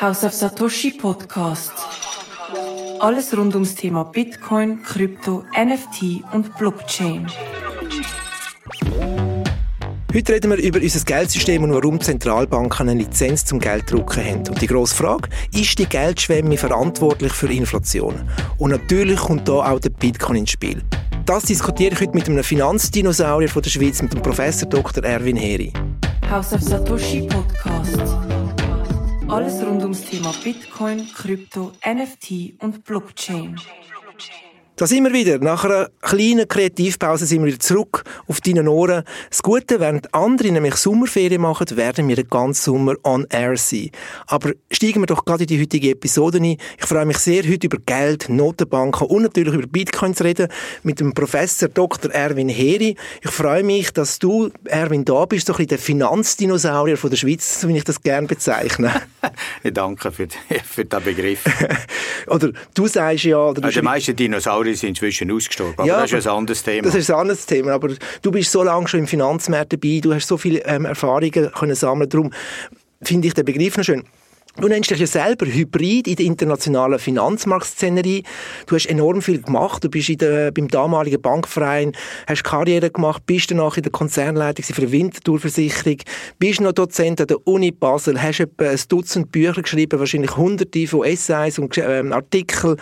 House of Satoshi Podcast. Alles rund ums Thema Bitcoin, Krypto, NFT und Blockchain. Heute reden wir über unser Geldsystem und warum Zentralbanken eine Lizenz zum Gelddrucken haben. Und die grosse Frage, ist die Geldschwemme verantwortlich für Inflation? Und natürlich kommt da auch der Bitcoin ins Spiel. Das diskutiere ich heute mit einem Finanzdinosaurier von der Schweiz, mit dem Professor Dr. Erwin Heri. House of Satoshi Podcast. Alles rund ums Thema Bitcoin, Krypto, NFT und Blockchain. Da sind wir wieder. Nach einer kleinen Kreativpause sind wir wieder zurück auf deinen Ohren. Das Gute, während andere nämlich Sommerferien machen, werden wir den ganzen Sommer on air sein. Aber steigen wir doch gerade in die heutige Episode ein. Ich freue mich sehr, heute über Geld, Notenbanken und natürlich über Bitcoin zu reden mit dem Professor Dr. Erwin Heri. Ich freue mich, dass du, Erwin, da bist, so ein bisschen der Finanzdinosaurier von der Schweiz, so wie ich das gerne bezeichne. Danke für, für den Begriff. oder du sagst ja... Oder also die meisten Dinosaurier Dinosaurier sind inzwischen ausgestorben. Aber ja, das ist ein anderes Thema. Das ist ein anderes Thema. Aber du bist so lange schon im Finanzmarkt dabei, du hast so viele ähm, Erfahrungen können sammeln. Darum finde ich den Begriff noch schön. Du nennst dich ja selber Hybrid in der internationalen Finanzmarktszenerie. Du hast enorm viel gemacht. Du bist in der, beim damaligen Bankverein, hast Karriere gemacht, bist danach in der Konzernleitung für die Winterthur-Versicherung, bist noch Dozent an der Uni Basel, hast etwa ein Dutzend Bücher geschrieben, wahrscheinlich hunderte von Essays und ähm, Artikeln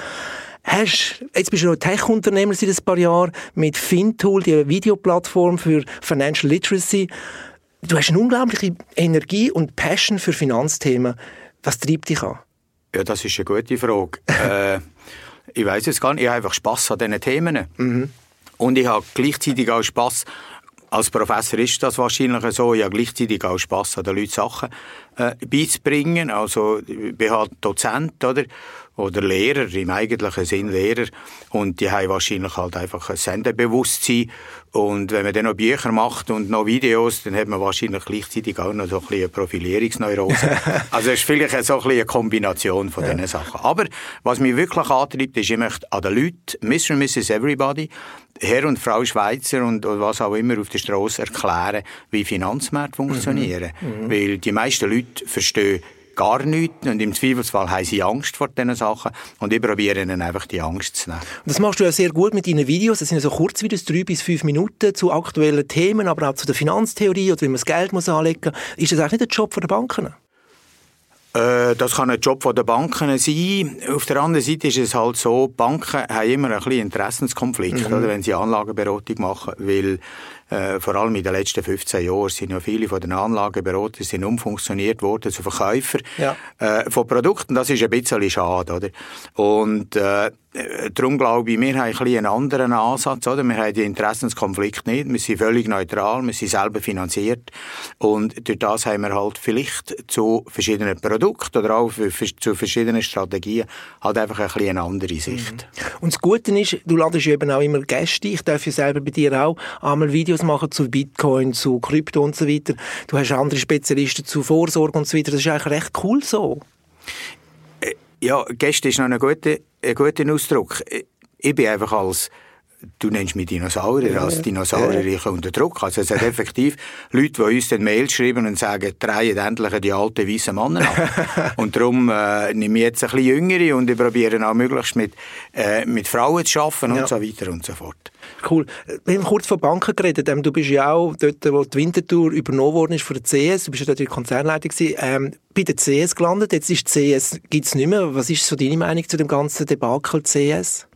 hast, jetzt bist du noch Tech-Unternehmer seit ein paar Jahren mit Fintool, die Videoplattform für Financial Literacy. Du hast eine unglaubliche Energie und Passion für Finanzthemen. Was treibt dich an? Ja, das ist eine gute Frage. äh, ich weiß es gar nicht. Ich habe einfach Spass an diesen Themen. Mhm. Und ich habe gleichzeitig auch Spass als Professor ist das wahrscheinlich so. Ich habe gleichzeitig auch Spass an den Leuten Sachen äh, beizubringen. Also, ich bin halt Dozent, oder? Oder Lehrer, im eigentlichen Sinn Lehrer. Und die haben wahrscheinlich halt einfach ein Sendebewusstsein. Und wenn man dann noch Bücher macht und noch Videos, dann hat man wahrscheinlich gleichzeitig auch noch so ein bisschen eine Profilierungsneurose. also es ist vielleicht so ein bisschen eine Kombination von ja. diesen Sachen. Aber was mich wirklich antreibt, ist, ich möchte an den Leuten, Mr. und Mrs. Everybody, Herr und Frau Schweizer und was auch immer auf der Straße erklären, wie Finanzmärkte funktionieren. Mhm. Mhm. Weil die meisten Leute verstehen gar nichts und im Zweifelsfall haben sie Angst vor diesen Sachen und ich probiere ihnen einfach die Angst zu nehmen. Und das machst du ja sehr gut mit deinen Videos, das sind so Kurzvideos, drei bis fünf Minuten zu aktuellen Themen, aber auch zu der Finanztheorie oder wie man das Geld muss anlegen muss. Ist das eigentlich nicht der Job der Banken? Äh, das kann ein Job der Banken sein. Auf der anderen Seite ist es halt so, Banken haben immer ein bisschen Interessenskonflikt, mhm. oder, wenn sie Anlageberatung machen, weil äh, vor allem in den letzten 15 Jahren sind ja viele von den Anlageberater sind umfunktioniert worden zu Verkäufer ja. äh, von Produkten. Das ist ein bisschen schade, oder? Und äh, darum glaube ich, wir haben ein bisschen einen anderen Ansatz, oder? Wir haben den Interessenskonflikt nicht. Wir sind völlig neutral, wir sind selber finanziert und durch das haben wir halt vielleicht zu verschiedenen Produkten oder auch zu verschiedenen Strategien halt einfach ein bisschen eine andere Sicht. Mhm. Und das Gute ist, du ladest eben auch immer Gäste. Ich darf ja selber bei dir auch einmal Videos Videos machen zu Bitcoin, zu Krypto und so weiter. Du hast andere Spezialisten zu Vorsorge und so weiter. Das ist eigentlich recht cool so. Äh, ja, Gäste ist noch ein guter, ein guter Ausdruck. Ich bin einfach als du nennst mich Dinosaurier, ja, als Dinosaurier ja. unter Druck. Also es hat effektiv Leute, die uns dann Mail schreiben und sagen, drehen endlich die alten weißen Männer ab. und darum äh, nehme ich jetzt ein bisschen Jüngere und ich probiere auch möglichst mit, äh, mit Frauen zu arbeiten ja. und so weiter und so fort. Cool. Wir haben kurz von Banken geredet. Ähm, du bist ja auch dort, wo die Wintertour übernommen worden ist von der CS. Du bist ja dort in der Konzernleitung gewesen. Ähm, bei der CS gelandet. Jetzt ist die CS, gibt's nicht mehr. Was ist so deine Meinung zu dem ganzen Debakel CS?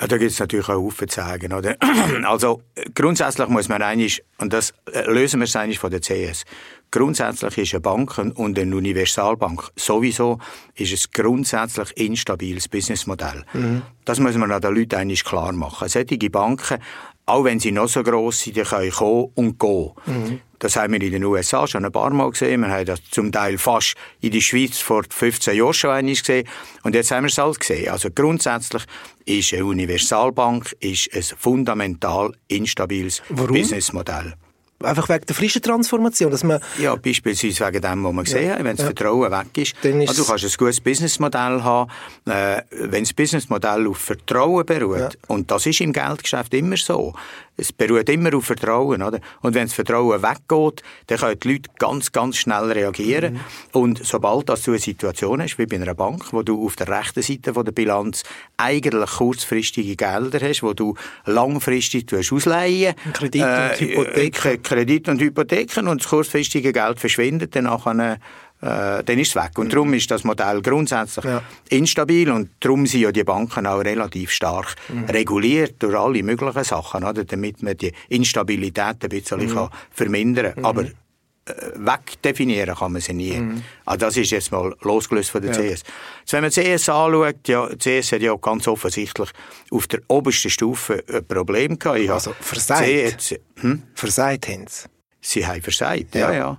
Ja, da gibt es natürlich auch Haufen zu sagen. Oder? Also grundsätzlich muss man eigentlich, und das äh, lösen wir es eigentlich von der CS, grundsätzlich ist eine Bank und eine Universalbank sowieso ist es grundsätzlich instabiles Businessmodell. Mhm. Das muss man den Leuten eigentlich klar machen. Solche Banken, auch wenn sie noch so gross sind, die können kommen und gehen. Mhm. Das haben wir in den USA schon ein paar Mal gesehen. Wir haben das zum Teil fast in der Schweiz vor 15 Jahren schon einmal gesehen. Und jetzt haben wir es halt gesehen. Also grundsätzlich ist eine Universalbank ist ein fundamental instabiles Warum? Businessmodell. Einfach wegen der frischen Transformation, dass man... Ja, beispielsweise wegen dem, was wir gesehen ja. haben, wenn das ja. Vertrauen weg ist. Dann ist also, du kannst ein gutes Businessmodell haben, äh, wenn das Businessmodell auf Vertrauen beruht, ja. und das ist im Geldgeschäft immer so. Es beruht immer auf Vertrauen, oder? Und wenn das Vertrauen weggeht, dann können die Leute ganz, ganz schnell reagieren. Mhm. Und sobald dass du eine Situation hast, wie bei einer Bank, wo du auf der rechten Seite von der Bilanz eigentlich kurzfristige Gelder hast, wo du langfristig ausleihen Kredit äh, und Hypotheken. Kredit und Hypotheken und das kurzfristige Geld verschwindet dann nachher äh, dann ist es weg. Und mhm. darum ist das Modell grundsätzlich ja. instabil und darum sind ja die Banken auch relativ stark mhm. reguliert durch alle möglichen Sachen, oder? damit man die Instabilität ein bisschen mhm. kann vermindern kann. Mhm. Aber äh, wegdefinieren kann man sie nie. Mhm. Also das ist jetzt mal losgelöst von der ja. CS. Jetzt, wenn man die CS anschaut, ja, die CS hat ja ganz offensichtlich auf der obersten Stufe ein Problem gehabt. Ich also versagt? Hm? Versagt haben sie? Sie haben versagt, ja, ja. ja.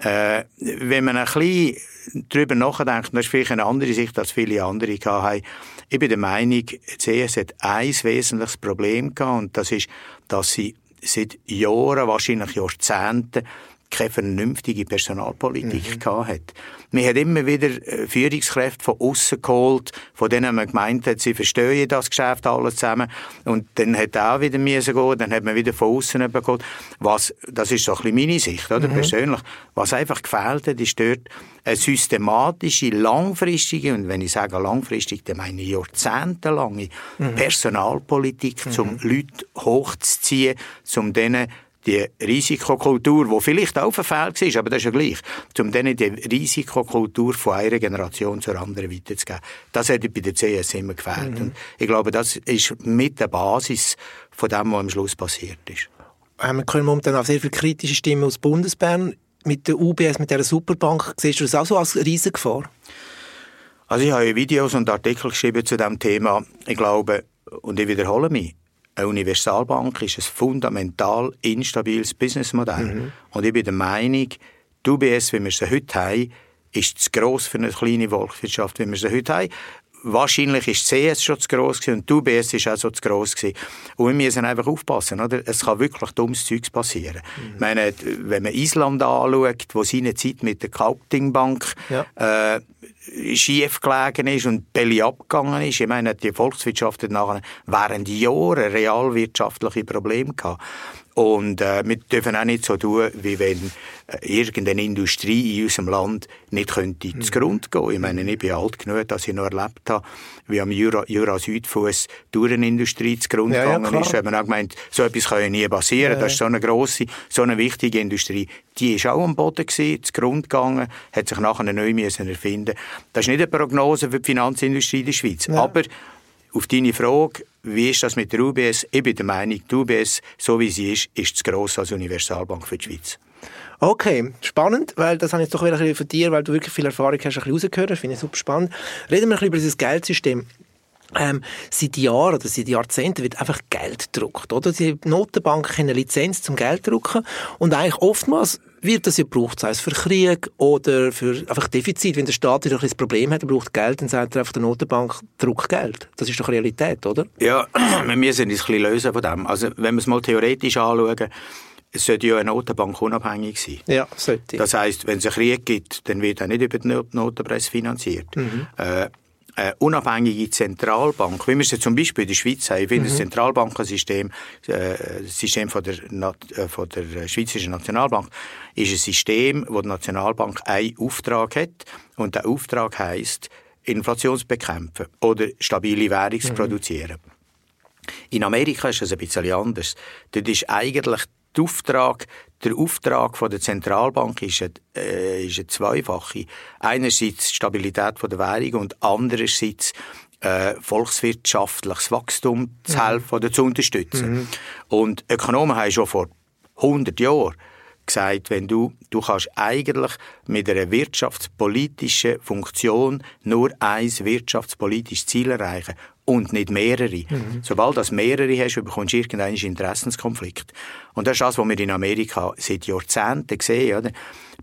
Äh, wenn man ein bisschen darüber nachdenkt, das ist vielleicht eine andere Sicht, als viele andere haben, ich bin der Meinung, die CS hat ein wesentliches Problem gehabt, und das ist, dass sie seit Jahren, wahrscheinlich Jahrzehnten, keine vernünftige Personalpolitik mhm. gehabt hat. Man hat immer wieder äh, Führungskräfte von außen geholt, von denen man gemeint hat, sie verstehen das Geschäft alles zusammen. Und dann hat auch wieder müssen gehen, dann hat man wieder von außen geholt. Was, das ist so ein bisschen meine Sicht, oder? Mhm. Persönlich. Was einfach gefehlt hat, ist dort eine systematische, langfristige, und wenn ich sage langfristig, dann meine ich jahrzehntelange mhm. Personalpolitik, mhm. um Leute hochzuziehen, um denen die Risikokultur, die vielleicht auch verfehlt war, aber das ist ja gleich, um denen die Risikokultur von einer Generation zur anderen weiterzugeben. Das hat bei der CS immer gefehlt. Mhm. Und ich glaube, das ist mit der Basis von dem, was am Schluss passiert ist. Ähm, wir können momentan auch sehr viele kritische Stimmen aus Bundesbern. Mit der UBS, mit dieser Superbank, siehst du das auch so als Riesengefahr? Also ich habe Videos und Artikel geschrieben zu diesem Thema. Ich glaube, und ich wiederhole mich, eine Universalbank ist ein fundamental instabiles Businessmodell. Mhm. Und ich bin der Meinung, die UBS, wie wir sie heute haben, ist zu gross für eine kleine Volkswirtschaft, wie wir sie heute haben. Wahrscheinlich ist CS schon zu gross und die UBS ist auch so zu gross gewesen. Und wir müssen einfach aufpassen, oder? Es kann wirklich dummes Zeugs passieren. Mhm. Ich meine, wenn man Island anschaut, wo seine Zeit mit der Kaupting-Bank ja. äh, schief gelegen ist und Belly abgegangen ist. Ich meine, die Volkswirtschaft hat nachher während Jahren realwirtschaftliche Probleme gehabt. Und äh, wir dürfen auch nicht so tun, wie wenn äh, irgendeine Industrie in unserem Land nicht könnte mhm. zugrunde gehen. Ich meine, ich bin alt genug, dass ich noch erlebt habe, wie am Jura, Jura Südfuss die Uhrenindustrie zugrunde ja, gegangen ja, ist. Da man auch gemeint, so etwas kann ja nie passieren. Ja, das ist so eine grosse, so eine wichtige Industrie. Die ist auch am Boden gewesen, zugrunde gegangen, hat sich nachher neu müssen erfinden. Das ist nicht eine Prognose für die Finanzindustrie in der Schweiz. Aber auf deine Frage, wie ist das mit der UBS? Ich bin der Meinung, die UBS, so wie sie ist, ist zu gross als Universalbank für die Schweiz. Okay, spannend, weil das habe ich jetzt doch wieder ein bisschen von dir, weil du wirklich viel Erfahrung hast, ein bisschen. Das finde ich super spannend. Reden wir ein bisschen über dieses Geldsystem. Ähm, seit Jahren oder seit Jahrzehnten wird einfach Geld gedruckt, oder? Die Notenbanken haben eine Lizenz zum Geld drucken und eigentlich oftmals wird das ja gebraucht, sei es für Krieg oder für einfach Defizit. Wenn der Staat wieder ein Problem hat, er braucht Geld, dann sagt er einfach der Notenbank, druck Geld. Das ist doch Realität, oder? Ja, wir müssen uns ein bisschen lösen von dem. Also, wenn wir es mal theoretisch anschauen, es sollte ja eine Notenbank unabhängig sein. Ja, sollte. Das heisst, wenn es einen Krieg gibt, dann wird er nicht über die Notenpresse finanziert. Mhm. Äh, eine unabhängige Zentralbank, wie wir sie zum Beispiel in der Schweiz haben, ich finde mhm. das Zentralbankensystem, äh, das System von der, äh, von der Schweizerischen Nationalbank, ist ein System, wo die Nationalbank einen Auftrag hat und der Auftrag heißt Inflation zu bekämpfen oder stabile Währung zu mhm. produzieren. In Amerika ist es ein bisschen anders. Dort ist eigentlich der Auftrag, der Auftrag von der Zentralbank ist eine, äh, ist eine zweifache. Einerseits Stabilität von der Währung und andererseits äh, volkswirtschaftliches Wachstum zu mhm. helfen oder zu unterstützen. Mhm. Und Ökonomen haben schon vor 100 Jahren gesagt, wenn du, du kannst eigentlich mit einer wirtschaftspolitischen Funktion nur ein wirtschaftspolitisches Ziel erreichen und nicht mehrere. Mhm. Sobald du mehrere hast, bekommst du irgendeinen Interessenskonflikt. Und das ist das, was wir in Amerika seit Jahrzehnten sehen. Oder?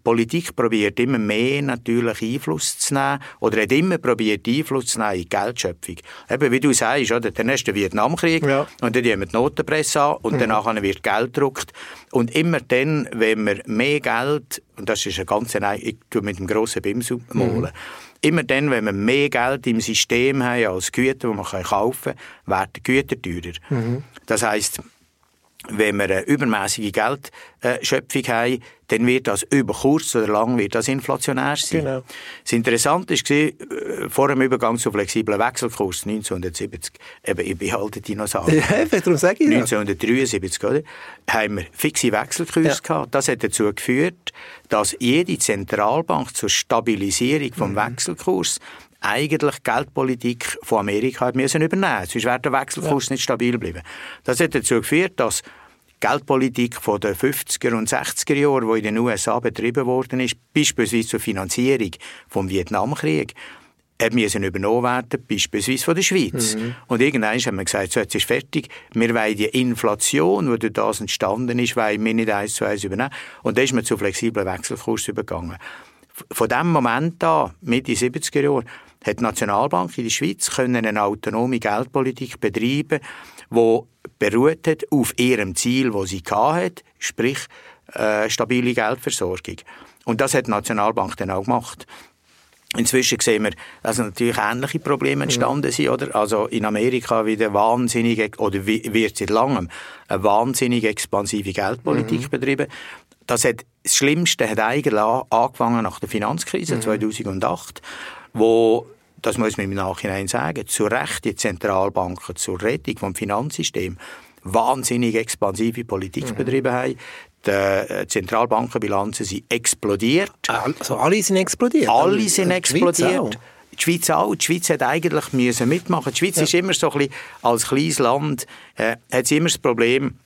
Politik probiert immer mehr natürlich Einfluss zu nehmen oder hat immer probiert Einfluss zu nehmen in die Geldschöpfung. Eben, wie du sagst, oder? dann du den Vietnamkrieg ja. und dann haben wir die Notenpresse an und mhm. danach wird Geld gedruckt. Und immer dann, wenn wir mehr Geld, und das ist ein ganz, ich tue mit dem grossen Bims malen, mhm. Immer dann, wenn wir mehr Geld im System haben als Güter, die man kaufen kann, werden die Güter teurer. Mhm. Das heisst, wenn wir eine übermäßige Geldschöpfung haben, dann wird das über kurz oder lang wird das inflationär sein. Genau. Das Interessante war, äh, vor dem Übergang zu flexiblen Wechselkurs 1970, eben, ich behalte Dinosaurier. Ja, darum sage ich 1973, oder, haben wir fixe Wechselkurse ja. gehabt. Das hat dazu geführt, dass jede Zentralbank zur Stabilisierung vom mhm. Wechselkurs eigentlich Geldpolitik von Amerika hat müssen übernehmen. Sonst wäre der Wechselkurs ja. nicht stabil geblieben. Das hat dazu geführt, dass Geldpolitik von den 50er und 60er Jahren, die in den USA betrieben worden ist, beispielsweise zur Finanzierung vom Vietnamkrieg, hat müssen übernommen werden, beispielsweise von der Schweiz. Mhm. Und irgendwann haben wir gesagt, so, jetzt ist fertig, wir wollen die Inflation, die durch das entstanden ist, wollen wir nicht eins zu eins übernehmen. Und dann ist man zu flexiblen Wechselkurs übergegangen. Von dem Moment an, Mitte 70er Jahre, hat die Nationalbank in der Schweiz können eine autonome Geldpolitik betreiben, die beruht hat auf ihrem Ziel, wo sie hat, sprich äh, stabile Geldversorgung. Und das hat die Nationalbank dann auch gemacht. Inzwischen sehen wir, dass natürlich ähnliche Probleme entstanden sind, oder? Also in Amerika wieder wahnsinnig, oder wird seit langem eine wahnsinnig expansive Geldpolitik mhm. betrieben. Das hat, das Schlimmste hat eigentlich angefangen nach der Finanzkrise mhm. 2008, wo das muss man im Nachhinein sagen, zu Recht die Zentralbanken zur Rettung vom Finanzsystem wahnsinnig expansive Politik mhm. betrieben haben. Die äh, Zentralbankenbilanzen sind explodiert. Also alle sind explodiert? Alle sind explodiert. Die Schweiz auch. Die Schweiz hat eigentlich müssen mitmachen. Die Schweiz ja. ist immer so ein bisschen, als kleines Land, äh, hat sie immer das Problem,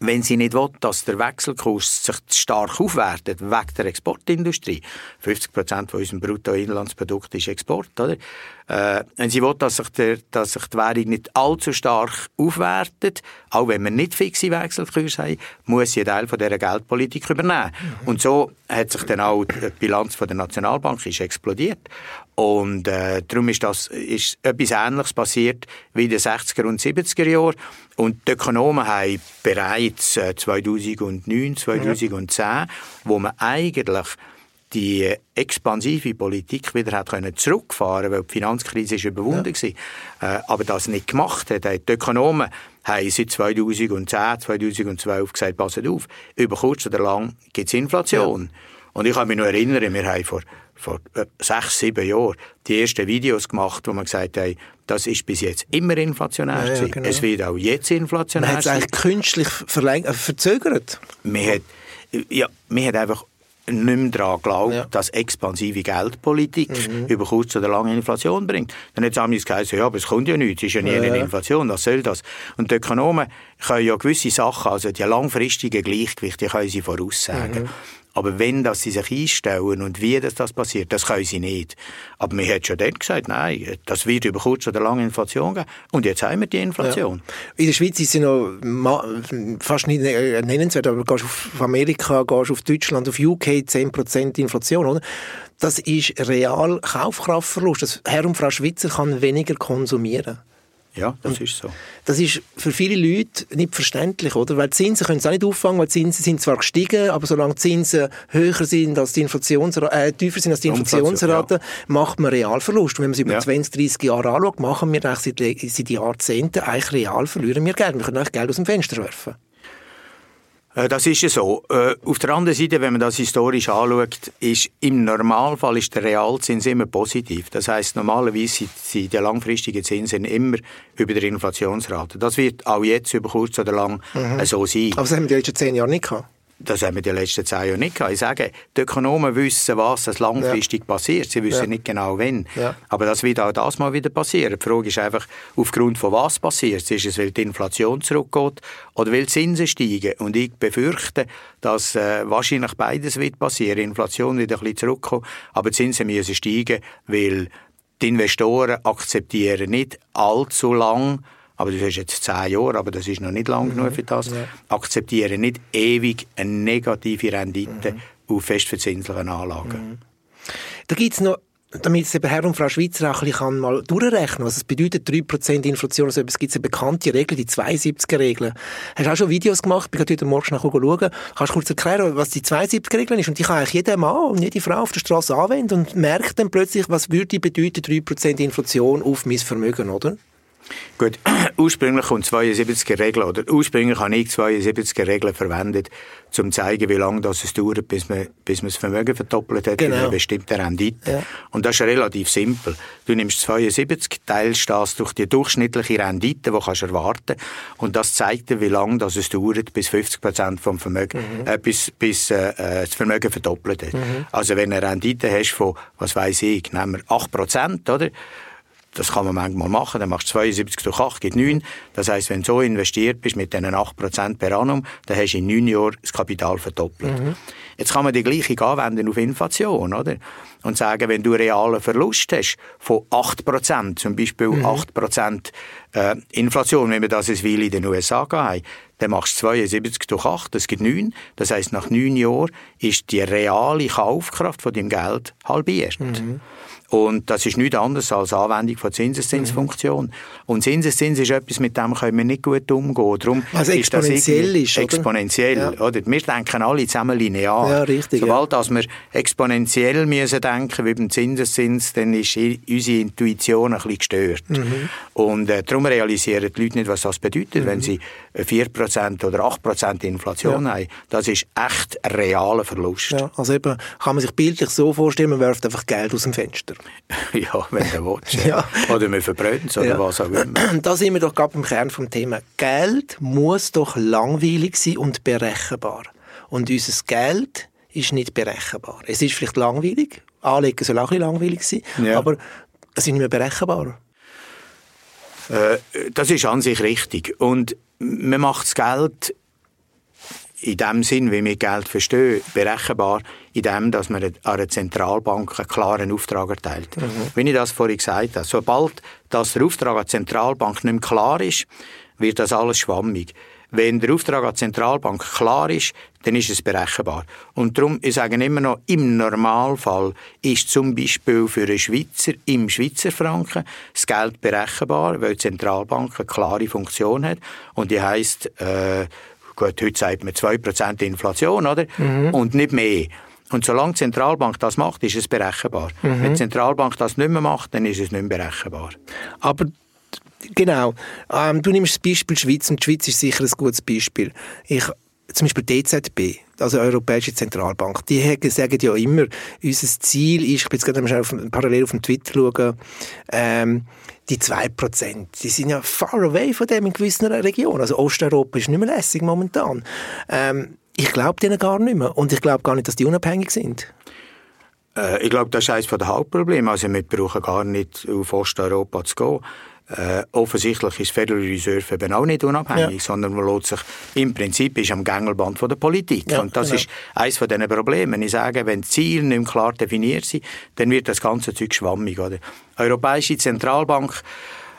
wenn sie nicht will, dass der Wechselkurs sich stark aufwertet wegen der Exportindustrie, 50 Prozent von unserem Bruttoinlandsprodukt ist Export, oder? Äh, wenn sie will, dass sich, der, dass sich die Währung nicht allzu stark aufwertet, auch wenn wir nicht fixe Wechselkurse haben, muss sie einen Teil von dieser Geldpolitik übernehmen. Mhm. Und so hat sich dann auch die Bilanz von der Nationalbank ist explodiert. Und äh, darum ist, das, ist etwas Ähnliches passiert wie in den 60er und 70er Jahren. Und die Ökonomen haben bereits äh, 2009, 2010, ja. wo man eigentlich die expansive Politik wieder hat können zurückfahren weil die Finanzkrise ist überwunden ja. war. Äh, aber das nicht gemacht hat. Die Ökonomen haben seit 2010, 2012 gesagt, passet auf, über kurz oder lang gibt es Inflation. Ja. Und ich kann mich noch erinnern, wir haben vor, vor äh, sechs, sieben Jahren die ersten Videos gemacht, wo man gesagt hat, das ist bis jetzt immer inflationär ja, ja, genau. Es wird auch jetzt inflationär Man hat es eigentlich künstlich äh, verzögert. Man hat, ja, man hat einfach nicht mehr daran glaubt, ja. dass expansive Geldpolitik mhm. über kurz oder lange Inflation bringt. Dann hat es gesagt, ja, aber es kommt ja nichts, es ist ja nie ja. eine Inflation, was soll das? Und die Ökonomen können ja gewisse Sachen, also die langfristigen Gleichgewichte, die können sie voraussagen. Mhm. Aber wenn das sie sich einstellen und wie das, das passiert, das können sie nicht. Aber man hat schon dann gesagt, nein, das wird über kurz oder lang Inflation geben. Und jetzt haben wir die Inflation. Ja. In der Schweiz ist sie noch fast nicht nennenswert, aber gehst auf Amerika, gehst auf Deutschland, auf UK 10% Inflation, oder? Das ist real Kaufkraftverlust. Das Herr und Frau Schweizer kann weniger konsumieren. Ja, das ist so. Das ist für viele Leute nicht verständlich, oder? Weil die Zinsen können es auch nicht auffangen, weil die Zinsen sind zwar gestiegen, aber solange die Zinsen höher sind als die Inflationsrate, äh, tiefer sind als die Inflationsrate, ja. macht man Realverlust. Und wenn man es über ja. 20, 30 Jahre anschaut, machen wir eigentlich seit, seit Jahrzehnten eigentlich real verlieren wir Geld. Wir können eigentlich Geld aus dem Fenster werfen. Äh, das ist ja so. Äh, auf der anderen Seite, wenn man das historisch anschaut, ist im Normalfall ist der Realzins immer positiv. Das heißt, normalerweise sind die langfristigen Zinsen immer über der Inflationsrate. Das wird auch jetzt über kurz oder lang mhm. so sein. Aber das haben wir die letzten zehn Jahre nicht gehabt. Das haben wir die letzten zehn Jahre nicht gehabt. Ich sage, die Ökonomen wissen, was langfristig ja. passiert. Sie wissen ja. nicht genau, wann. Ja. Aber das wird auch das mal wieder passieren. Die Frage ist einfach, aufgrund von was passiert? Ist es, weil die Inflation zurückgeht oder weil die Zinsen steigen? Und ich befürchte, dass äh, wahrscheinlich beides wird passieren. Die Inflation wird ein bisschen zurückkommen, aber die Zinsen müssen steigen, weil die Investoren akzeptieren nicht allzu lang aber das ist jetzt zehn Jahre, aber das ist noch nicht lang mhm. genug für das, ja. akzeptieren nicht ewig eine negative Rendite mhm. auf festverzinslichen Anlagen. Mhm. Da gibt's noch damit eben Herr und Frau Schweizer auch ein bisschen mal durchrechnen was es bedeutet, 3% Inflation. Also es gibt eine bekannte Regel, die 72er-Regel. Hast du auch schon Videos gemacht? Ich bin heute Morgen noch schauen. Kannst du kurz erklären, was die 72er-Regel ist? Und die kann eigentlich jeder Mann und jede Frau auf der Straße anwenden und merkt dann plötzlich, was würde bedeuten 3% Inflation auf mein Vermögen, oder? Gut, ursprünglich kommt 72er Regel, oder ursprünglich habe ich 72er Regeln verwendet, um zu zeigen, wie lange das es dauert, bis man, bis man das Vermögen verdoppelt hat, genau. eine bestimmte Rendite. Ja. Und das ist relativ simpel. Du nimmst 72, teilst das durch die durchschnittliche Rendite, die kannst du erwarten, und das zeigt dir, wie lange das es dauert, bis 50 Prozent vom Vermögen, mhm. äh, bis, bis äh, äh, das Vermögen verdoppelt hat. Mhm. Also wenn du eine Rendite hast von, was weiß ich, nehmen wir 8 Prozent, oder? Das kann man manchmal machen. Dann machst du 72 durch 8, gibt 9. Das heisst, wenn du so investiert bist mit diesen 8% per annum, dann hast du in 9 Jahren das Kapital verdoppelt. Mhm. Jetzt kann man die gleiche anwenden auf Inflation, oder? Und sagen, wenn du realen Verlust hast von 8%, zum Beispiel mhm. 8% äh, Inflation, wenn wir das ein Weile in den USA haben, dann machst du 72 durch 8, das gibt 9. Das heisst, nach 9 Jahren ist die reale Kaufkraft von deinem Geld halbiert. Mhm. Und das ist nichts anderes als Anwendung von Zinseszinsfunktion. Mhm. Und Zinseszins ist etwas, mit dem können wir nicht gut umgehen. Darum also exponentiell ist, ist Exponentiell, ja. oder? Wir denken alle zusammen linear. Ja, richtig. Sobald ja. wir exponentiell müssen denken, wie beim Zinseszins, dann ist unsere Intuition ein bisschen gestört. Mhm. Und äh, darum realisieren die Leute nicht, was das bedeutet, mhm. wenn sie 4% oder 8% Inflation ja. haben. Das ist echt ein realer Verlust. Ja, also eben, kann man sich bildlich so vorstellen, man wirft einfach Geld aus dem Fenster. ja, wenn du willst. Ja. Oder wir verbröten es oder ja. was auch immer. Da sind wir doch gerade beim Kern vom Thema. Geld muss doch langweilig sein und berechenbar. Und unser Geld ist nicht berechenbar. Es ist vielleicht langweilig, Anlegen soll auch ein bisschen langweilig sein, ja. aber es ist nicht mehr berechenbar. Äh, das ist an sich richtig. Und man macht das Geld in dem Sinn, wie wir Geld verstehen, berechenbar, in dem, dass man einer Zentralbank einen klaren Auftrag erteilt. Mhm. Wie ich das vorhin gesagt habe, sobald dass der Auftrag an die Zentralbank nicht mehr klar ist, wird das alles schwammig. Wenn der Auftrag an die Zentralbank klar ist, dann ist es berechenbar. Und darum, ich sage immer noch, im Normalfall ist zum Beispiel für einen Schweizer im Schweizer Franken das Geld berechenbar, weil die Zentralbank eine klare Funktion hat. Und die heisst, äh, gut, heute sagt man 2% Inflation, oder? Mhm. Und nicht mehr. Und solange die Zentralbank das macht, ist es berechenbar. Mhm. Wenn die Zentralbank das nicht mehr macht, dann ist es nicht mehr berechenbar. Aber genau, ähm, du nimmst das Beispiel Schweiz und die Schweiz ist sicher ein gutes Beispiel. Ich, zum Beispiel die EZB, also Europäische Zentralbank, die sagen ja immer, unser Ziel ist, ich bin jetzt gerade auf, parallel auf dem Twitter schauen, ähm, die 2%, die sind ja far away von dem in gewissen Regionen. Also Osteuropa ist nicht mehr lässig momentan. Ähm, ich glaube denen gar nicht mehr. Und ich glaube gar nicht, dass die unabhängig sind. Äh, ich glaube, das ist eines der Hauptprobleme. Also wir brauchen gar nicht auf Osteuropa zu gehen. Äh, offensichtlich ist Federal Reserve eben auch nicht unabhängig, ja. sondern man lässt sich im Prinzip ist am Gängelband von der Politik. Ja, und das genau. ist eines von diesen Problemen. Ich sage, wenn die Ziele nicht klar definiert sind, dann wird das ganze Zeug schwammig. Oder? Europäische Zentralbank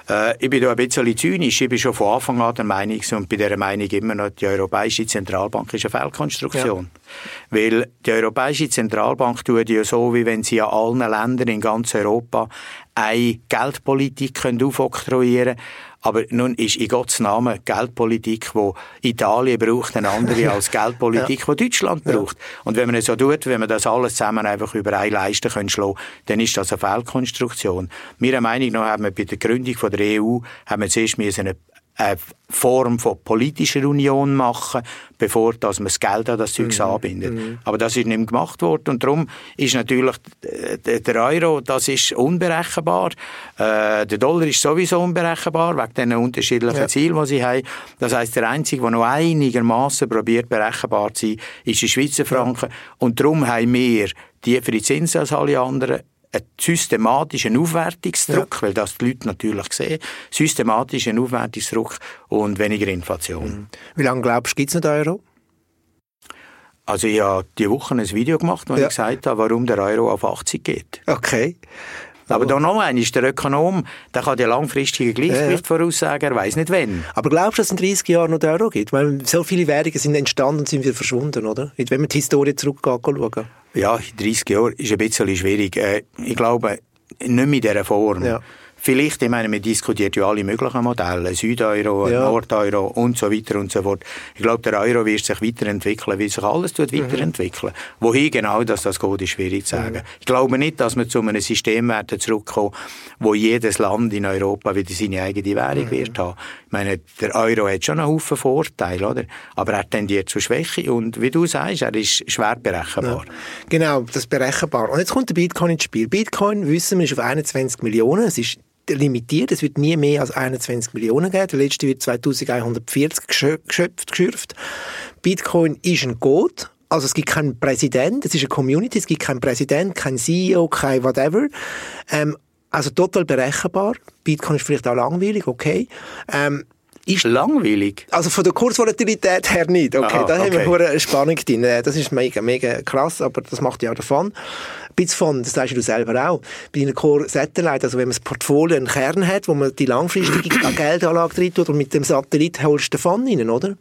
äh, ich bin da ein bisschen zynisch. Ich bin schon von Anfang an der Meinung und bei dieser Meinung immer noch, die Europäische Zentralbank ist eine Fehlkonstruktion. Ja. Weil die Europäische Zentralbank tut ja so, wie wenn sie an allen Ländern in ganz Europa eine Geldpolitik aufoktroyieren können. Aber nun ist in Gottes Namen Geldpolitik, die Italien braucht, eine andere als Geldpolitik, ja. die Deutschland braucht. Ja. Und wenn man es so tut, wenn man das alles zusammen einfach über eine Leiste können schlagen, dann ist das eine Fehlkonstruktion. Meiner Meinung nach haben wir bei der Gründung der EU haben wir zuerst eine eine Form von politischer Union machen, bevor dass man das Geld an das Zeug mhm. anbindet. Mhm. Aber das ist nicht mehr gemacht worden und darum ist natürlich der Euro, das ist unberechenbar. Äh, der Dollar ist sowieso unberechenbar wegen den unterschiedlichen ja. Zielen, die sie haben. Das heißt, der einzige, der noch einigermaßen probiert berechenbar zu sein, ist der Schweizer Franken ja. und darum haben wir tiefere Zinsen als alle anderen einen systematischen Aufwertungsdruck, ja. weil das die Leute natürlich sehen, systematischen Aufwertungsdruck und weniger Inflation. Mhm. Wie lange glaubst du, gibt es noch den Euro? Also ich habe diese Woche ein Video gemacht, wo ja. ich gesagt habe, warum der Euro auf 80 geht. Okay. Aber da noch einmal, ist der Ökonom, der kann ja langfristige Gleichgewicht ja. voraussagen, er weiß nicht wann. Aber glaubst du, dass es in 30 Jahren noch den Euro gibt? Weil so viele Währungen sind entstanden und sind wieder verschwunden, oder? Wenn man die Historie zurückgeht, schauen. Ja, in 30 Jahren ist ein bisschen schwierig. Äh, ich glaube, nicht mit dieser Form. Ja. Vielleicht, ich meine, man diskutiert ja alle möglichen Modelle, Südeuro, ja. Nordeuro und so weiter und so fort. Ich glaube, der Euro wird sich weiterentwickeln, wie sich alles tut mhm. weiterentwickeln. Wohin genau dass das geht, ist schwierig zu sagen. Mhm. Ich glaube nicht, dass wir zu einem System werden zurückkommen, wo jedes Land in Europa wieder seine eigene Währung mhm. wird haben. Ich meine, der Euro hat schon einen Haufen Vorteile, oder? Aber er tendiert zur Schwäche und wie du sagst, er ist schwer berechenbar. Ja. Genau, das ist berechenbar. Und jetzt kommt der Bitcoin ins Spiel. Bitcoin, wissen wir, ist auf 21 Millionen. Es ist limitiert. Es wird nie mehr als 21 Millionen geben. Der letzte wird 2140 geschöpft, geschürft. Bitcoin ist ein Code. Also es gibt keinen Präsident, es ist eine Community, es gibt keinen Präsident, kein CEO, kein whatever. Ähm, also total berechenbar. Bitcoin ist vielleicht auch langweilig, okay. Ähm, ist langweilig? Also von der Kursvolatilität her nicht. Okay, Aha, da okay. haben wir eine Spannung drin. Äh, das ist mega, mega krass, aber das macht ja auch davon. Ein bisschen von, das sagst du selber auch, bei einer Core Satellite, also wenn man das Portfolio einen Kern hat, wo man die langfristige Geldanlage drin tut und mit dem Satellit holst du davon rein, oder?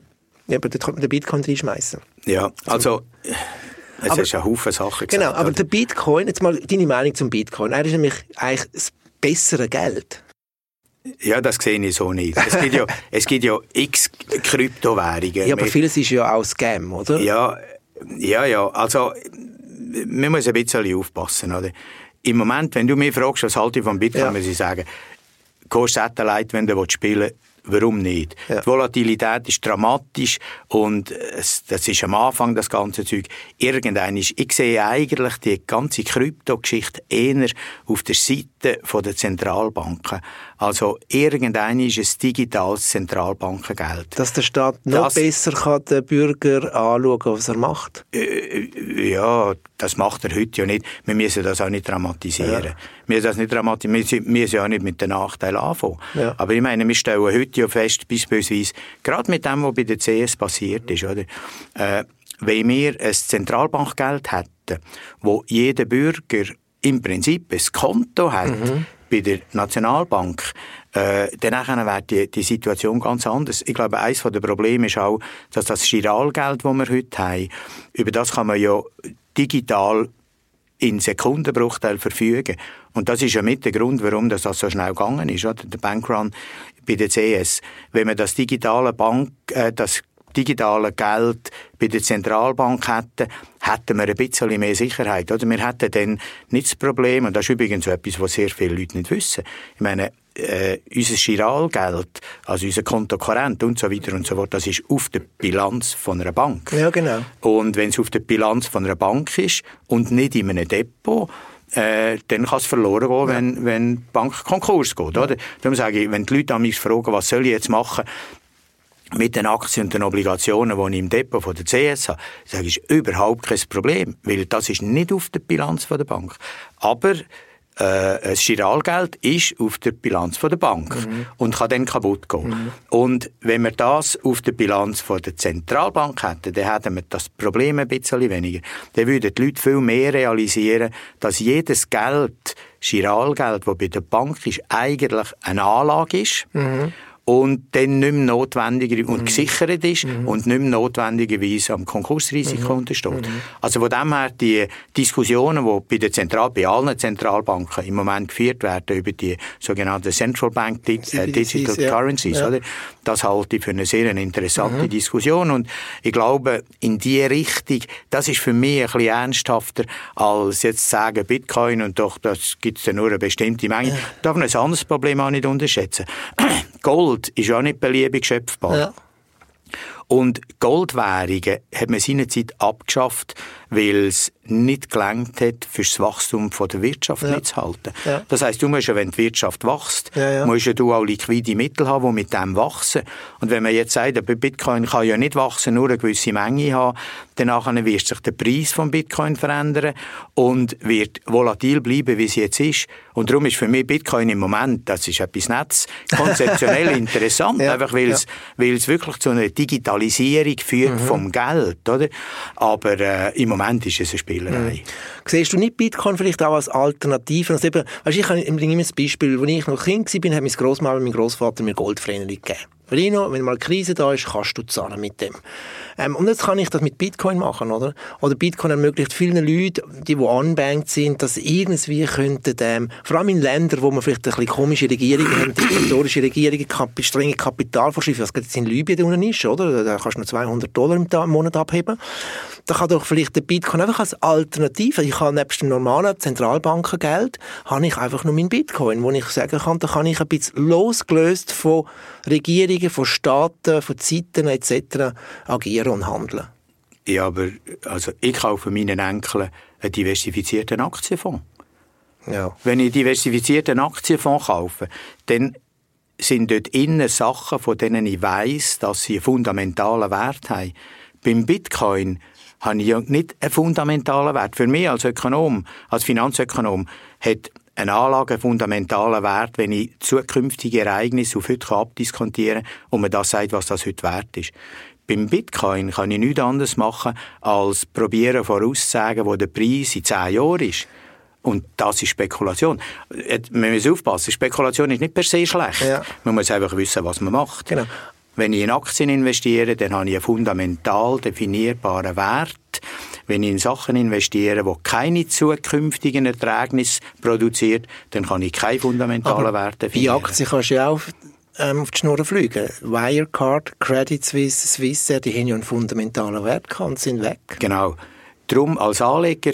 Ja, aber dort kann man den Bitcoin reinschmeißen. Ja, also... Es aber, ist ein Haufen Sachen gesagt, Genau, aber oder? der Bitcoin, jetzt mal deine Meinung zum Bitcoin. Er ist nämlich eigentlich das bessere Geld. Ja, das sehe ich so nicht. Es gibt ja, es gibt ja x Kryptowährungen. Ja, aber vieles ist ja auch Scam, oder? Ja, ja, ja. Also, man muss ein bisschen aufpassen, oder? Im Moment, wenn du mich fragst, was halte ich von Bitcoin, ja. muss ich sagen, gehst Satellite, wenn du spielen willst, warum nicht? Ja. Die Volatilität ist dramatisch und es, das ist am Anfang das ganze Zeug. Irgendein ist, ich sehe eigentlich die ganze Kryptogeschichte eher auf der Seite der Zentralbanken. Also irgendein ist ein digitales Zentralbankengeld. Dass der Staat noch das, besser kann den Bürger anschauen, was er macht? Äh, ja, das macht er heute ja nicht. Wir müssen das auch nicht dramatisieren. Ja. Wir müssen das nicht dramatisieren. Wir müssen ja auch nicht mit den Nachteilen anfangen. Ja. Aber ich meine, wir stellen heute ja fest, beispielsweise, gerade mit dem, was bei der CS passiert ist, oder? Äh, wenn wir ein Zentralbankgeld hätten, wo jeder Bürger im Prinzip ein Konto hat mhm. Bei der Nationalbank, äh, dann wäre die, die Situation ganz anders. Ich glaube, eines der Probleme ist auch, dass das Giralgeld, das wir heute haben, über das kann man ja digital in Sekundenbruchteil verfügen. Und das ist ja mit der Grund, warum das so schnell gegangen ist, oder? Der Bankrun bei der CS. Wenn man das digitale Bank, äh, das digitale Geld bei der Zentralbank hätten, hätten wir ein bisschen mehr Sicherheit. Oder? Wir hätten dann nicht das Problem, und das ist übrigens so etwas, was sehr viele Leute nicht wissen. Ich meine, äh, unser Giralgeld, also unser Kontokorrent und so weiter und so fort, das ist auf der Bilanz von einer Bank. Ja, genau. Und wenn es auf der Bilanz von einer Bank ist und nicht in einem Depot, äh, dann kann es verloren gehen, wenn, wenn die Bank Konkurs geht. Oder? Darum sage ich, wenn die Leute mich fragen, was soll ich jetzt machen, mit den Aktien und den Obligationen, die ich im Depot von der CS habe, sage ich, ist überhaupt kein Problem, weil das ist nicht auf der Bilanz von der Bank. Aber äh, das Giralgeld ist auf der Bilanz von der Bank mhm. und kann dann kaputt gehen. Mhm. Und wenn wir das auf der Bilanz von der Zentralbank hätten, dann hätten wir das Problem ein bisschen weniger. Dann würden die Leute viel mehr realisieren, dass jedes Geld, Giralgeld, das bei der Bank ist, eigentlich eine Anlage ist. Mhm und dann nicht mehr notwendiger und mhm. gesichert ist mhm. und nicht mehr notwendigerweise am Konkursrisiko mhm. untersteht. Mhm. Also von dem her die Diskussionen, die bei, der Zentral bei allen Zentralbanken im Moment geführt werden über die sogenannten Central Bank Di äh, Digital ja. Currencies, ja. Oder? das halte ich für eine sehr interessante mhm. Diskussion und ich glaube, in die Richtung, das ist für mich ein bisschen ernsthafter, als jetzt zu sagen, Bitcoin und doch, das gibt es ja nur eine bestimmte Menge. Ja. Darf man ein anderes Problem auch nicht unterschätzen. Gold ist auch nicht beliebig schöpfbar. Ja. Und Goldwährungen hat man seinerzeit abgeschafft, weil es nicht gelangt hat, für das Wachstum der Wirtschaft ja. mitzuhalten. Ja. Das heisst, du musst ja, wenn die Wirtschaft wächst, ja, ja. musst ja du auch liquide Mittel haben, die mit dem wachsen. Und wenn man jetzt sagt, Bitcoin kann ja nicht wachsen, nur eine gewisse Menge haben, dann wird sich der Preis von Bitcoin verändern und wird volatil bleiben, wie es jetzt ist. Und darum ist für mich Bitcoin im Moment, das ist etwas Netz, konzeptionell interessant, einfach weil es, weil es wirklich zu einer Digitalisierung führt mhm. vom Geld, oder? Aber äh, im Moment ist es eine Spielerei. Mhm. Siehst du nicht Bitcoin vielleicht auch als Alternative? Also eben, weißt, ich bringe das Beispiel, als ich noch Kind war, hat mein Großmama und mein Großvater mir Goldvreneli gegeben. Rino, wenn mal eine Krise da ist, kannst du zahlen mit dem. Ähm, und jetzt kann ich das mit Bitcoin machen, oder? Oder Bitcoin ermöglicht vielen Leuten, die, die unbanked sind, dass sie irgendwie könnten, ähm, vor allem in Ländern, wo man vielleicht ein bisschen komische Regierungen haben, diktatorische Regierungen, kap strenge Kapitalvorschriften, was gerade in Libyen unten ist, oder? Da kannst du nur 200 Dollar im, Monat abheben. Da kann doch vielleicht der Bitcoin einfach als Alternative, ich habe nebst dem normalen Zentralbankengeld, habe ich einfach nur mein Bitcoin, wo ich sagen kann, da kann ich ein bisschen losgelöst von Regierungen, von Staaten, von Zeiten etc. agieren und handeln. Ja, aber also ich kaufe meinen Enkeln einen diversifizierten Aktienfonds. Ja. Wenn ich einen diversifizierten Aktienfonds kaufe, dann sind dort innen Sachen, von denen ich weiß, dass sie einen fundamentalen Wert haben. Beim Bitcoin habe ich nicht einen fundamentalen Wert. Für mich als Ökonom, als Finanzökonom, hat eine Anlage einen fundamentalen Wert, wenn ich zukünftige Ereignisse auf heute abdiskontieren kann und man das sagt, was das heute wert ist. Beim Bitcoin kann ich nichts anderes machen, als probieren vorauszusagen, wo der Preis in zehn Jahren ist. Und das ist Spekulation. Man muss aufpassen, Spekulation ist nicht per se schlecht. Ja. Man muss einfach wissen, was man macht. Genau. Wenn ich in Aktien investiere, dann habe ich einen fundamental definierbaren Wert. Wenn ich in Sachen investiere, die keine zukünftigen Erträgnisse produziert, dann kann ich keinen fundamentalen Aber Wert Bei definieren. Aktien kannst du ja auch ähm, auf die Schnur fliegen. Wirecard, Credit Suisse, Swissair, die haben ja einen fundamentalen Wert und sind weg. Genau. Darum als Anleger,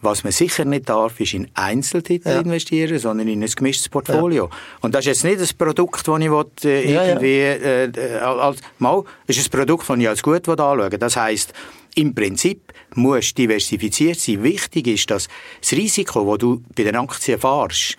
was man sicher nicht darf, ist in Einzeltitel Ja. investieren, sondern in ein gemischtes Portfolio. Und das ist jetzt nicht ein Produkt, das ich will, äh, Ja, ja. irgendwie äh, äh, als mal ist ein Produkt, das ich als gut will anschauen. Das heißt, im Prinzip muss diversifiziert sein. Wichtig ist, dass das Risiko, das du bei den Aktien fahrst,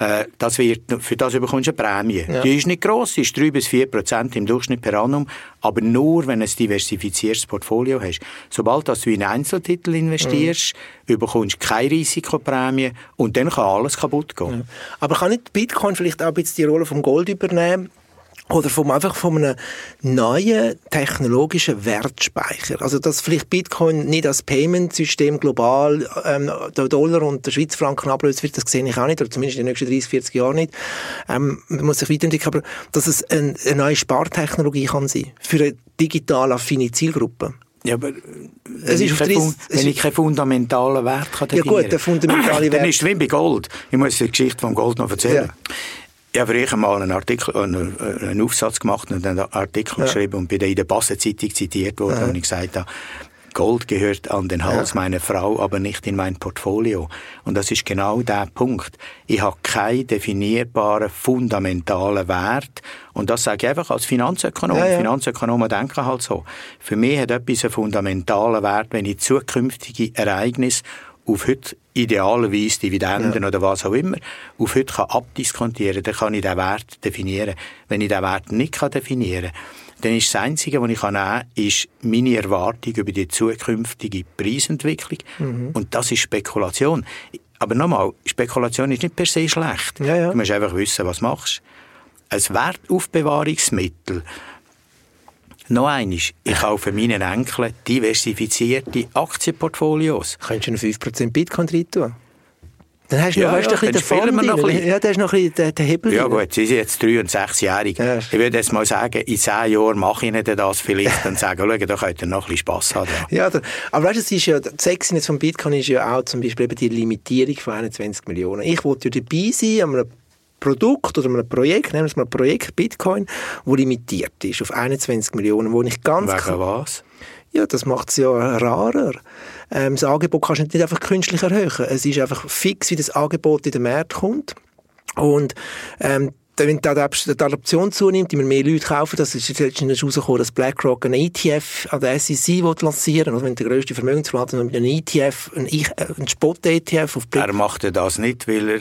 äh, das wird, für das bekommst du eine Prämie. Ja. Die ist nicht gross, ist 3 bis 4 Prozent im Durchschnitt per annum, aber nur, wenn du ein diversifiziertes Portfolio hast. Sobald dass du in Einzeltitel investierst, Mhm. bekommst du keine Risikoprämie und dann kann alles kaputt gehen. Aber kann nicht Bitcoin vielleicht auch ein bisschen die Rolle vom Gold übernehmen? Oder vom, einfach von einem neuen technologischen Wertspeicher. Also, dass vielleicht Bitcoin nicht als Payment-System global ähm, der Dollar und der Schweizer Franken ablöst wird, das sehe ich auch nicht, oder zumindest in den nächsten 30, 40 Jahren nicht. Ähm, man muss sich weiterentwickeln, aber dass es ein, eine neue Spartechnologie kann sein. Für eine digital affine Zielgruppe. Ja, aber Es ist ich auf keinen, 30 Fun- es wenn ich keinen fundamentalen Wert kann Ja definieren gut, der fundamentale Dann Wert. ist es wie bei Gold. Ich muss die Geschichte vom Gold noch erzählen. Ja. Ich habe früher mal einen Artikel, einen, einen Aufsatz gemacht und einen Artikel geschrieben und bin dann in der Basel-Zeitung zitiert worden, und ich gesagt habe, Gold gehört an den Hals meiner Frau, aber nicht in mein Portfolio. Und das ist genau der Punkt. Ich habe keinen definierbaren, fundamentalen Wert. Und das sage ich einfach als Finanzökonom. Ja, ja. Finanzökonomen denken halt so. Für mich hat etwas einen fundamentalen Wert, wenn ich zukünftige Ereignisse auf heute idealerweise Dividenden oder was auch immer, auf heute kann abdiskontieren, dann kann ich den Wert definieren. Wenn ich den Wert nicht kann definieren dann ist das Einzige, was ich kann nehmen kann, ist meine Erwartung über die zukünftige Preisentwicklung. Mhm. Und das ist Spekulation. Aber nochmal, Spekulation ist nicht per se schlecht. Ja, ja. Du musst einfach wissen, was du machst. Ein Wertaufbewahrungsmittel noch eines, ich kaufe meinen Enkeln diversifizierte Aktienportfolios. Könntest du noch 5% Bitcoin rein tun? Dann hast du Ja, noch, weißt ja, ein bisschen den noch drin. ein bisschen. Ja, da ist noch ein bisschen der Hebel Ja gut, sie sind jetzt drei- und sechsjährig. Ja. Ich würde jetzt mal sagen, in zehn Jahren mache ich ihnen das vielleicht und sagen, schau, da könnt ihr noch ein bisschen Spass haben. Ja, da, aber weißt du, ist ja, das Sexiness von Bitcoin ist ja auch zum Beispiel eben die Limitierung von 21 Millionen. Ich wollte ja dabei sein an einem Produkt oder einem Projekt, nehmen wir es mal Projekt Bitcoin, wo limitiert ist auf 21 Millionen, wo ich ganz Wegen was? Ja, das macht es ja rarer. Ähm, das Angebot kannst du nicht einfach künstlich erhöhen. Es ist einfach fix, wie das Angebot in den Markt kommt. Und ähm, wenn die Adaption zunimmt, immer mehr Leute kaufen, das ist jetzt letztens rausgekommen, dass BlackRock einen ETF an der SEC lancieren will. Also wenn der grösste Vermögensverwalter mit einem ETF, einen, äh, einen Spot-ETF auf Bit- Er macht ja das nicht, weil er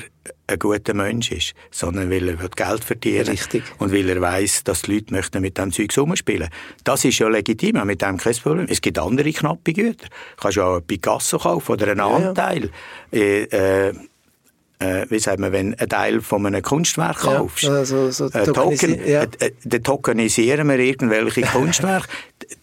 ein guter Mensch ist, sondern weil er Geld verdienen Richtig. und weil er weiß, dass die Leute möchten mit dem Zeug rumspielen. Das ist ja legitim, mit dem kein Problem. Es gibt andere knappe Güter. Du kannst ja auch ein Picasso kaufen oder einen Ja, ja. Anteil. Äh, äh, äh, wie sagt man, wenn ein Teil von einem Kunstwerk Ja, kaufst. also so Äh, Token, ja. äh, dann tokenisieren wir irgendwelche Kunstwerke.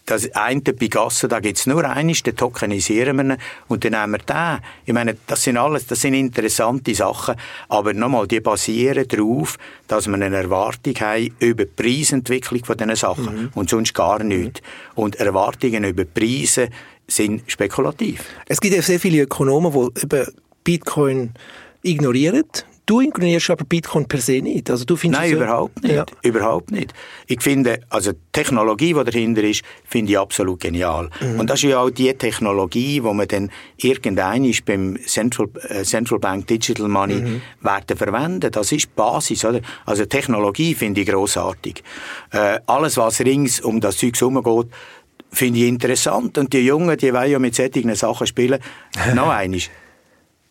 Das eine Picasso, da gibt's nur eines, den tokenisieren wir ihn und dann nehmen wir den. Ich meine, das sind alles, das sind interessante Sachen, aber nochmal, die basieren darauf, dass wir eine Erwartung haben über die Preisentwicklung von diesen Sachen Mhm. und sonst gar nichts. Und Erwartungen über Preise sind spekulativ. Es gibt ja sehr viele Ökonomen, die eben Bitcoin ignorieren. Du ignorierst aber Bitcoin per se nicht. Also du findest Nein, ja- überhaupt nicht. Ja. Überhaupt nicht. Ich finde, also die Technologie, die dahinter ist, finde ich absolut genial. Mhm. Und das ist ja auch die Technologie, wo man dann irgendein beim Central, äh, Central Bank Digital Money Mhm. werden verwenden. Das ist die Basis, oder? Also Technologie finde ich großartig. Äh, alles, was rings um das Zeug herumgeht, finde ich interessant. Und die Jungen, die wollen ja mit solchen Sachen spielen. Noch eines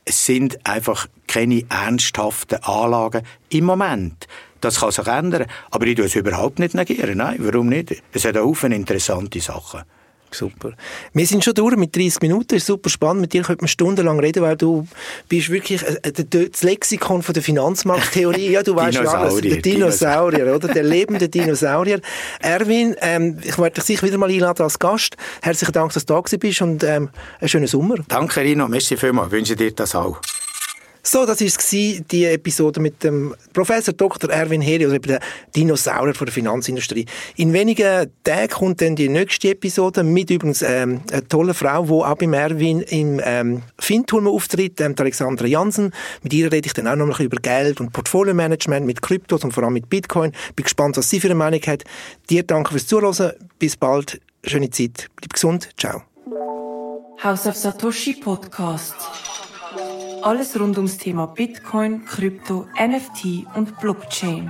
es sind einfach keine ernsthaften Anlagen im Moment. Das kann sich ändern, aber ich tue es überhaupt nicht negieren. Nein, warum nicht? Es hat einen Haufen interessante Sachen. Super. Wir sind schon durch mit 30 Minuten. Ist super spannend. Mit dir könnte man stundenlang reden, weil du bist wirklich äh, äh, das Lexikon von der Finanzmarkttheorie. Ja, du weißt alles. Der Dinosaurier, Dinosaurier, oder? Der lebende Dinosaurier. Erwin, ähm, ich werde dich sicher wieder mal einladen als Gast. Herzlichen Dank, dass du da bist und ähm, einen schönen Sommer. Danke, Rino. Merci vielmals. Ich wünsche dir das auch. So, das war die Episode mit dem Professor Dr. Erwin Heri, also der Dinosaurier von der Finanzindustrie. In wenigen Tagen kommt dann die nächste Episode mit übrigens ähm, einer tollen Frau, die auch beim Erwin im ähm, Finturm auftritt, ähm, Alexandra Jansen. Mit ihr rede ich dann auch noch bisschen über Geld und Portfolio-Management mit Kryptos und vor allem mit Bitcoin. Bin gespannt, was sie für eine Meinung hat. Dir danke fürs Zuhören. Bis bald. Schöne Zeit. Bleib gesund. Ciao. House of Satoshi Podcast. Alles rund ums Thema Bitcoin, Krypto, NFT und Blockchain.